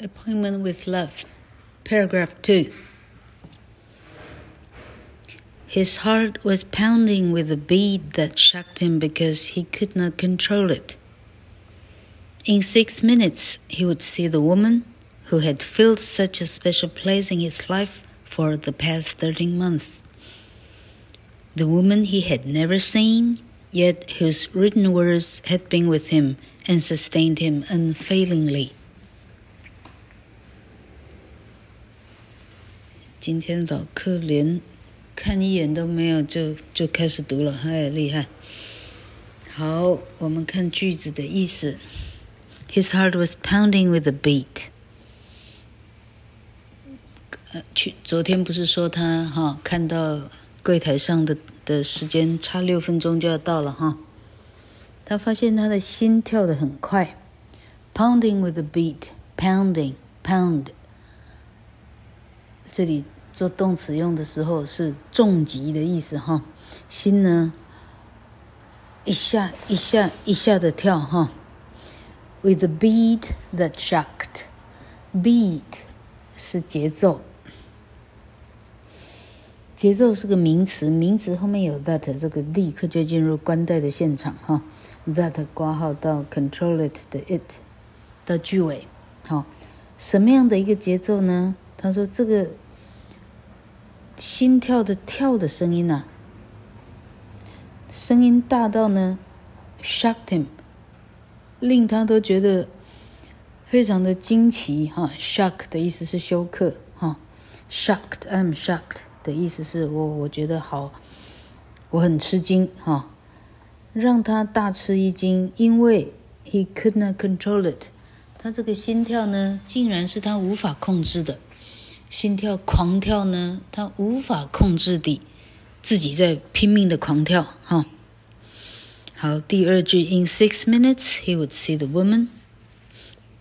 Appointment with Love, paragraph 2. His heart was pounding with a beat that shocked him because he could not control it. In six minutes, he would see the woman who had filled such a special place in his life for the past 13 months. The woman he had never seen, yet whose written words had been with him and sustained him unfailingly. 今天早课连看一眼都没有就就开始读了，哎，厉害！好，我们看句子的意思。His heart was pounding with a beat。呃，去昨天不是说他哈看到柜台上的的时间差六分钟就要到了哈，他发现他的心跳得很快，pounding with a beat，pounding pound，这里。做动词用的时候是重击的意思哈，心呢一下一下一下的跳哈，with a beat that shocked，beat 是节奏，节奏是个名词，名词后面有 that，这个立刻就进入关代的现场哈，that 挂号到 control it 的 it 到句尾，好，什么样的一个节奏呢？他说这个。心跳的跳的声音呐、声音大到呢，shocked him，令他都觉得非常的惊奇哈。shock 的意思是休克哈，shocked，I'm shocked 的意思是我我觉得好，我很吃惊哈，让他大吃一惊，因为 he couldn't control it，他这个心跳呢，竟然是他无法控制的。心跳狂跳呢，他无法控制的，自己在拼命的狂跳哈。好，第二句，In six minutes he would see the woman。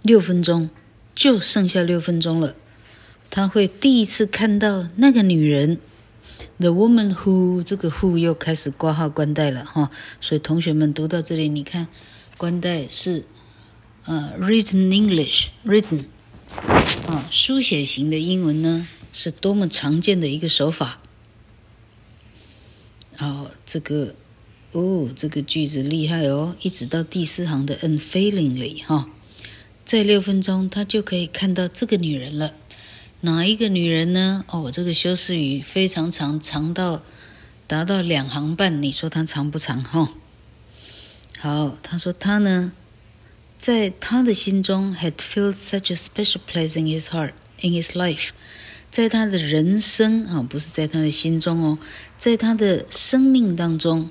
六分钟，就剩下六分钟了，他会第一次看到那个女人，the woman who 这个 who 又开始挂号关代了哈。所以同学们读到这里，你看关代是呃 written English written。啊，书写型的英文呢，是多么常见的一个手法。哦，这个，哦，这个句子厉害哦，一直到第四行的 unfailingly 哈，在六分钟他就可以看到这个女人了。哪一个女人呢？哦，这个修饰语非常长，长到达到两行半，你说它长不长？哈，好，他说他呢。在他的心中，had filled such a special place in his heart, in his life，在他的人生啊，不是在他的心中哦，在他的生命当中，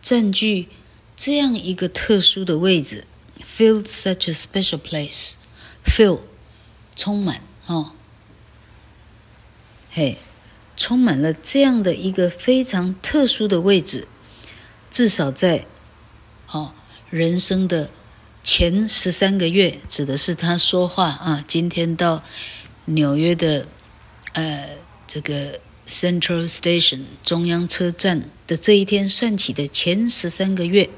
占据这样一个特殊的位置，filled such a special place，fill，充满哦，嘿，充满了这样的一个非常特殊的位置，至少在，哦，人生的。前十三个月指的是他说话啊，今天到纽约的呃这个 Central Station 中央车站的这一天算起的前十三个月。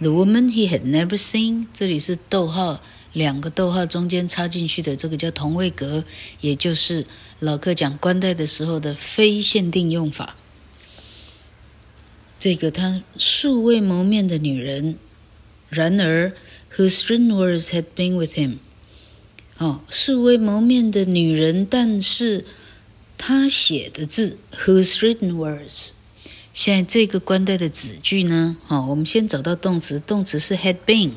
The woman he had never seen，这里是逗号，两个逗号中间插进去的，这个叫同位格，也就是老客讲关代的时候的非限定用法。这个他素未谋面的女人，然而。Whose written words had been with him？哦，素未谋面的女人，但是她写的字，whose written words？现在这个关代的子句呢？哦，我们先找到动词，动词是 had been，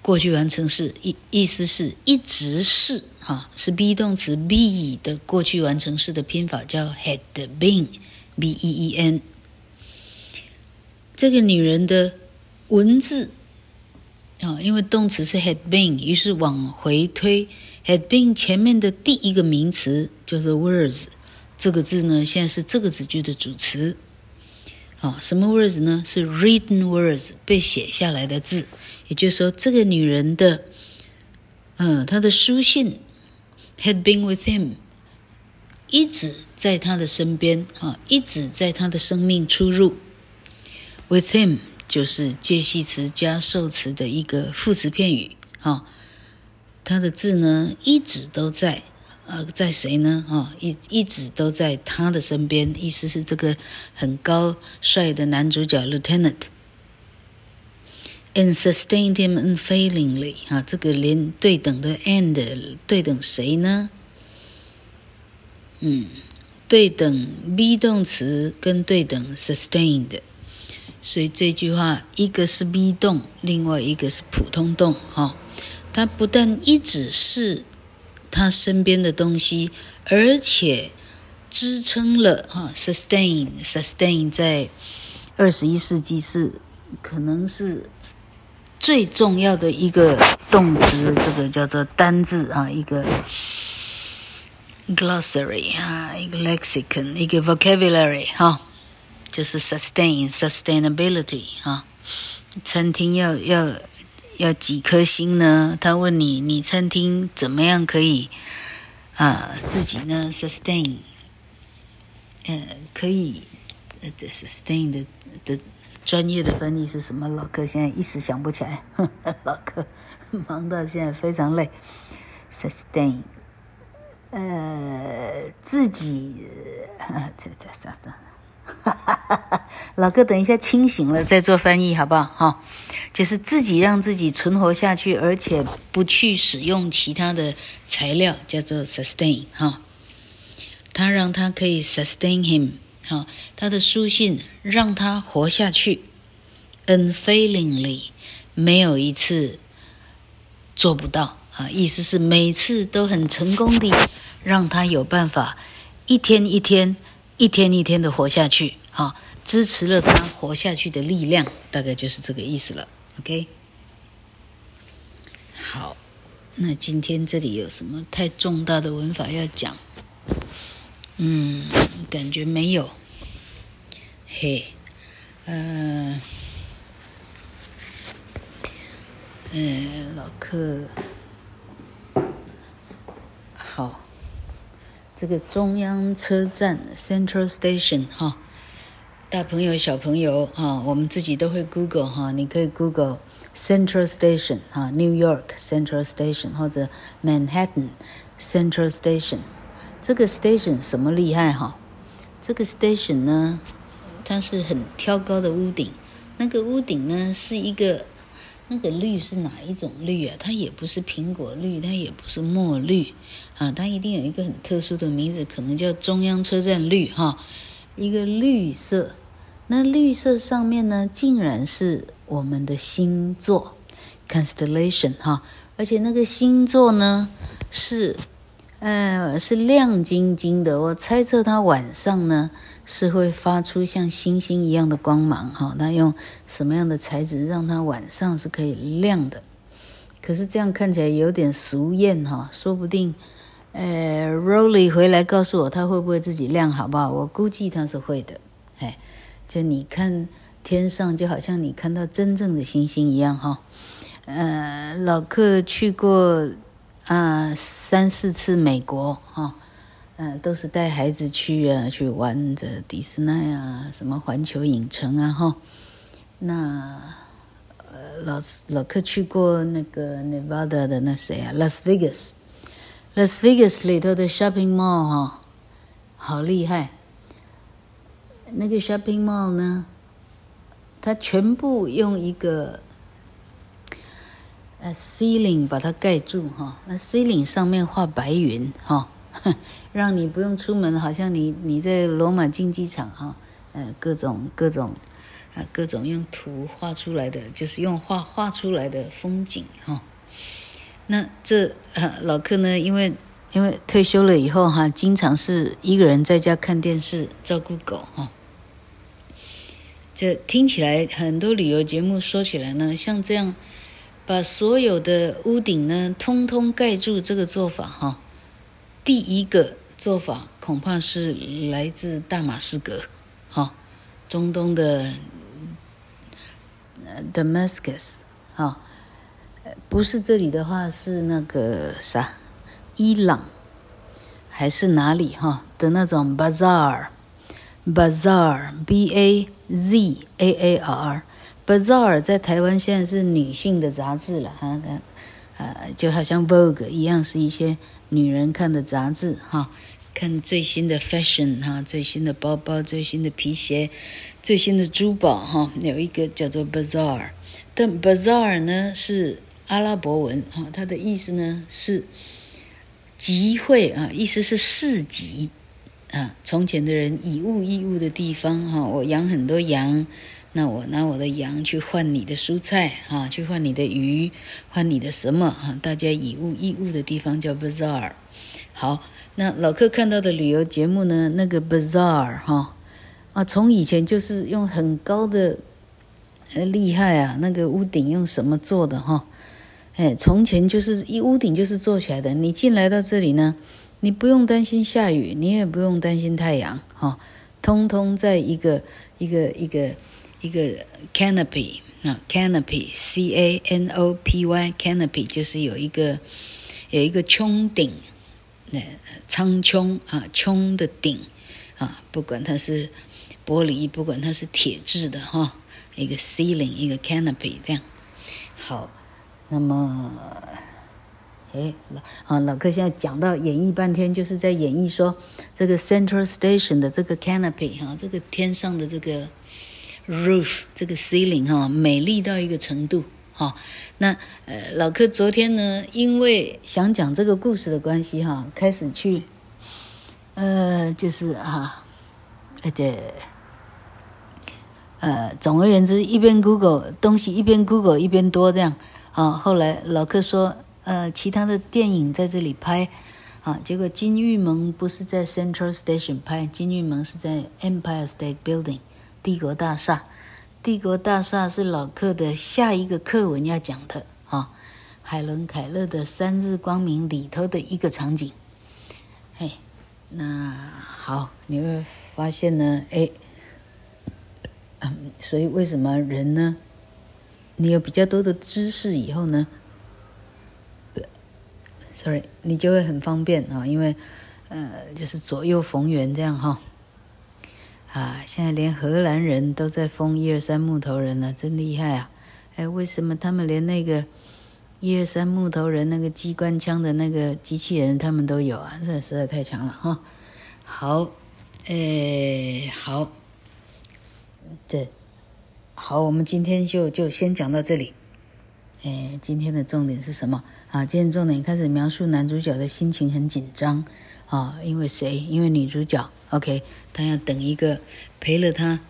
过去完成式，意意思是一直是，哈、哦，是 be 动词 be 的过去完成式的拼法叫 had been，b e e n。这个女人的文字。啊，因为动词是 had been，于是往回推，had been 前面的第一个名词就是 words，这个字呢，现在是这个子句的主词。啊，什么 words 呢？是 written words，被写下来的字。也就是说，这个女人的，嗯，她的书信 had been with him，一直在他的身边，啊，一直在他的生命出入，with him。就是介系词加受词的一个副词片语，哈，他的字呢一直都在，呃，在谁呢？哈、一一直都在他的身边，意思是这个很高帅的男主角 Lieutenant。And sustained him unfailingly 啊，这个连对等的 and 对等谁呢？嗯，对等 be 动词跟对等 sustained，所以这句话一个是 be 动，另外一个是普通动哈。它不但一直是他身边的东西，而且支撑了哈 sustain sustain 在二十一世纪是可能是。最重要的一个动词，这个叫做单字啊，一个 glossary 啊，一个 lexicon，一个 vocabulary 哈，就是 sustain sustainability 啊。餐厅要要要几颗星呢？他问你，你餐厅怎么样可以啊自己呢 sustain？呃，可以呃这 sustain 的的。专业的翻译是什么？老柯现在一时想不起来。呵 呵老柯忙到现在非常累。Sustain，呃，自己，这这这这，老哥等一下清醒了再做翻译，好不好？哈，就是自己让自己存活下去，而且不去使用其他的材料，叫做 sustain。哈，他让他可以 sustain him。好，他的书信让他活下去，unfailingly，没有一次做不到啊，意思是每次都很成功的让他有办法一天一天、一天一天的活下去，好，支持了他活下去的力量，大概就是这个意思了。OK，好，那今天这里有什么太重大的文法要讲？嗯，感觉没有。嘿，嗯、呃，嗯，老客，好，这个中央车站 Central Station 哈，大朋友小朋友哈，我们自己都会 Google 哈，你可以 Google Central Station 哈，New York Central Station 或者 Manhattan Central Station。这个 station 什么厉害哈？这个 station 呢，它是很挑高的屋顶，那个屋顶呢是一个，那个绿是哪一种绿啊？它也不是苹果绿，它也不是墨绿啊，它一定有一个很特殊的名字，可能叫中央车站绿哈，一个绿色。那绿色上面呢，竟然是我们的星座 constellation 哈，而且那个星座呢是。呃，是亮晶晶的。我猜测它晚上呢是会发出像星星一样的光芒哈。那用什么样的材质让它晚上是可以亮的？可是这样看起来有点俗艳哈。说不定，呃，Rolly 回来告诉我他会不会自己亮，好不好？我估计他是会的。哎，就你看天上就好像你看到真正的星星一样哈。呃，老客去过。啊，三四次美国哈，嗯、啊，都是带孩子去啊，去玩的迪士尼啊，什么环球影城啊哈。那呃，老老客去过那个 Nevada 的那谁啊，Las Vegas，Las Vegas 里头的 shopping mall 哈，好厉害。那个 shopping mall 呢，它全部用一个。呃，ceiling 把它盖住哈，那 ceiling 上面画白云哈，让你不用出门，好像你你在罗马竞技场哈，呃，各种各种啊，各种用图画出来的，就是用画画出来的风景哈。那这老柯呢，因为因为退休了以后哈，经常是一个人在家看电视，照顾狗哈。这听起来很多旅游节目说起来呢，像这样。把所有的屋顶呢，通通盖住，这个做法哈，第一个做法恐怕是来自大马士革，哈，中东的 Damascus，哈，不是这里的话是那个啥，伊朗还是哪里哈的那种 bazaar，bazaar，b a z a a r。Bazaar 在台湾现在是女性的杂志了，哈，呃，就好像 Vogue 一样，是一些女人看的杂志哈，看最新的 fashion 哈，最新的包包、最新的皮鞋、最新的珠宝哈。有一个叫做 Bazaar，但 Bazaar 呢是阿拉伯文哈，它的意思呢是集会啊，意思是市集啊。从前的人以物易物的地方哈，我养很多羊。那我拿我的羊去换你的蔬菜啊，去换你的鱼，换你的什么啊？大家以物易物的地方叫 bazaar。好，那老客看到的旅游节目呢？那个 bazaar 哈啊，从以前就是用很高的呃厉害啊，那个屋顶用什么做的哈？哎，从前就是一屋顶就是做起来的。你进来到这里呢，你不用担心下雨，你也不用担心太阳哈，通通在一个一个一个。一个一个 canopy 啊，canopy，c a n o p y，canopy 就是有一个有一个穹顶，那苍穹啊，穹的顶啊，不管它是玻璃，不管它是铁制的哈，一个 ceiling，一个 canopy 这样。好，那么，哎，老啊老客现在讲到演绎半天，就是在演绎说这个 Central Station 的这个 canopy 哈，这个天上的这个。Roof 这个 ceiling 哈，美丽到一个程度哈。那呃，老柯昨天呢，因为想讲这个故事的关系哈，开始去呃，就是哈，呃对，呃，总而言之，一边 Google 东西，一边 Google 一边多这样啊。后来老柯说，呃，其他的电影在这里拍啊，结果金玉盟不是在 Central Station 拍，金玉盟是在 Empire State Building。帝国大厦，帝国大厦是老客的下一个课文要讲的啊。海伦凯勒的《三日光明》里头的一个场景。嘿，那好，你会发现呢，哎，嗯，所以为什么人呢？你有比较多的知识以后呢？Sorry，你就会很方便啊，因为呃，就是左右逢源这样哈。啊，现在连荷兰人都在封一二三木头人了，真厉害啊！哎，为什么他们连那个一二三木头人那个机关枪的那个机器人他们都有啊？这实在太强了哈！好，哎，好，这好，我们今天就就先讲到这里。哎，今天的重点是什么？啊，今天重点开始描述男主角的心情很紧张啊，因为谁？因为女主角。OK，她要等一个陪了她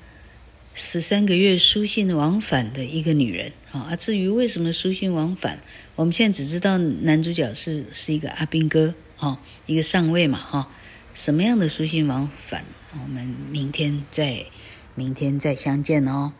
十三个月书信往返的一个女人啊。至于为什么书信往返，我们现在只知道男主角是是一个阿兵哥哈，一个上尉嘛哈。什么样的书信往返，我们明天再明天再相见哦。